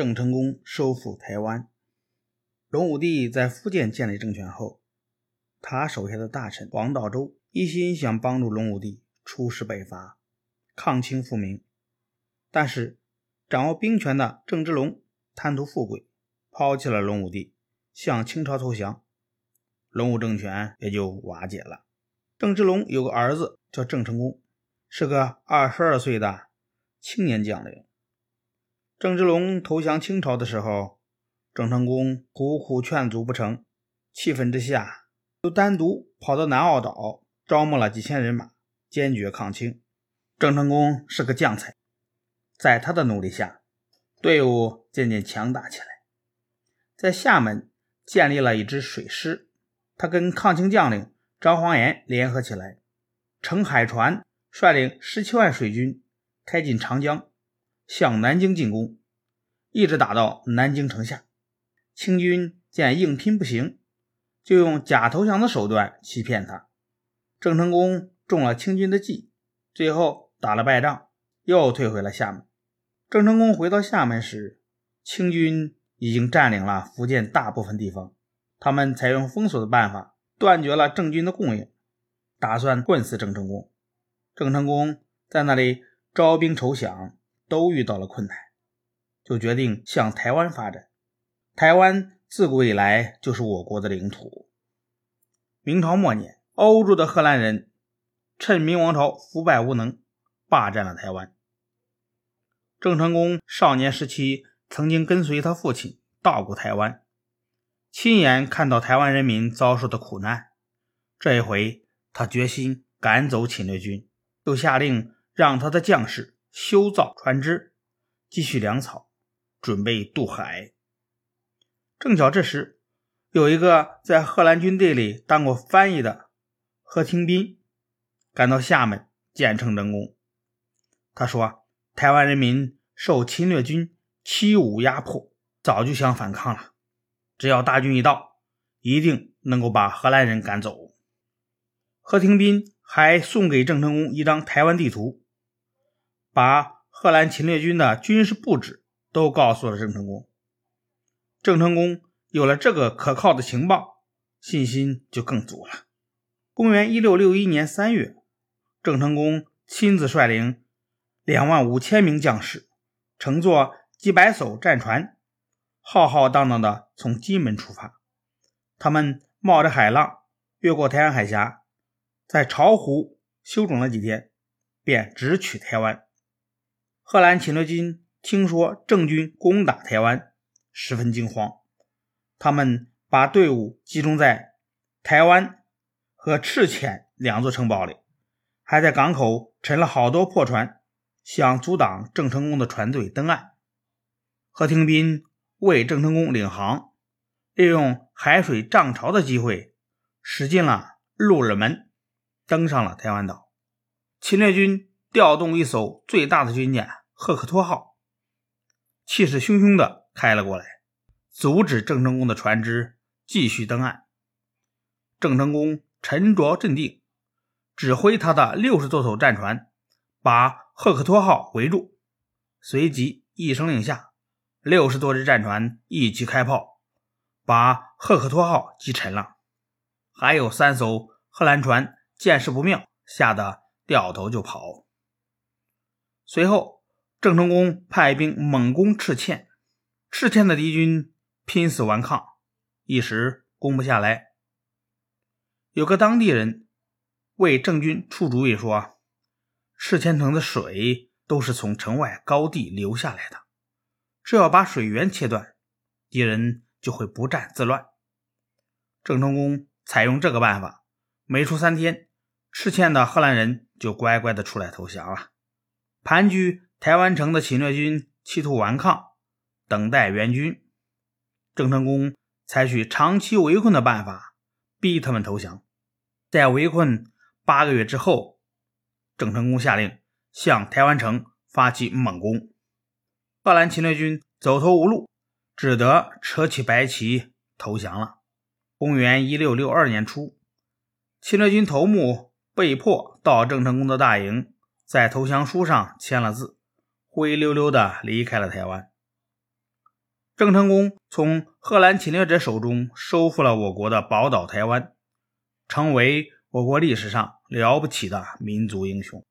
郑成功收复台湾。隆武帝在福建建立政权后，他手下的大臣王道周一心想帮助隆武帝出师北伐，抗清复明。但是掌握兵权的郑芝龙贪图富贵，抛弃了隆武帝，向清朝投降，隆武政权也就瓦解了。郑芝龙有个儿子叫郑成功，是个二十二岁的青年将领。郑芝龙投降清朝的时候，郑成功苦苦劝阻不成，气愤之下，又单独跑到南澳岛招募了几千人马，坚决抗清。郑成功是个将才，在他的努力下，队伍渐渐强大起来，在厦门建立了一支水师。他跟抗清将领张煌岩联合起来，乘海船，率领十七万水军，开进长江。向南京进攻，一直打到南京城下。清军见硬拼不行，就用假投降的手段欺骗他。郑成功中了清军的计，最后打了败仗，又退回了厦门。郑成功回到厦门时，清军已经占领了福建大部分地方。他们采用封锁的办法，断绝了郑军的供应，打算棍死郑成功。郑成功在那里招兵筹饷。都遇到了困难，就决定向台湾发展。台湾自古以来就是我国的领土。明朝末年，欧洲的荷兰人趁明王朝腐败无能，霸占了台湾。郑成功少年时期曾经跟随他父亲到过台湾，亲眼看到台湾人民遭受的苦难。这一回，他决心赶走侵略军，又下令让他的将士。修造船只，积蓄粮草，准备渡海。正巧这时，有一个在荷兰军队里当过翻译的何廷斌赶到厦门见郑成功。他说：“台湾人民受侵略军欺侮压迫，早就想反抗了。只要大军一到，一定能够把荷兰人赶走。”何廷斌还送给郑成功一张台湾地图。把荷兰侵略军的军事布置都告诉了郑成功。郑成功有了这个可靠的情报，信心就更足了。公元一六六一年三月，郑成功亲自率领两万五千名将士，乘坐几百艘战船，浩浩荡荡地从金门出发。他们冒着海浪，越过台湾海峡，在巢湖休整了几天，便直取台湾。荷兰侵略军听说郑军攻打台湾，十分惊慌。他们把队伍集中在台湾和赤阡两座城堡里，还在港口沉了好多破船，想阻挡郑成功的船队登岸。何廷斌为郑成功领航，利用海水涨潮的机会，驶进了鹿耳门，登上了台湾岛。侵略军调动一艘最大的军舰。赫克托号气势汹汹地开了过来，阻止郑成功的船只继续登岸。郑成功沉着镇定，指挥他的六十多艘战船把赫克托号围住，随即一声令下，六十多只战船一起开炮，把赫克托号击沉了。还有三艘荷兰船见势不妙，吓得掉头就跑。随后。郑成功派兵猛攻赤嵌，赤嵌的敌军拼死顽抗，一时攻不下来。有个当地人为郑军出主意说：“赤嵌城的水都是从城外高地流下来的，只要把水源切断，敌人就会不战自乱。”郑成功采用这个办法，没出三天，赤嵌的荷兰人就乖乖的出来投降了，盘踞。台湾城的侵略军企图顽抗，等待援军。郑成功采取长期围困的办法，逼他们投降。在围困八个月之后，郑成功下令向台湾城发起猛攻。荷兰侵略军走投无路，只得扯起白旗投降了。公元一六六二年初，侵略军头目被迫到郑成功的大营，在投降书上签了字。灰溜溜的离开了台湾。郑成功从荷兰侵略者手中收复了我国的宝岛台湾，成为我国历史上了不起的民族英雄。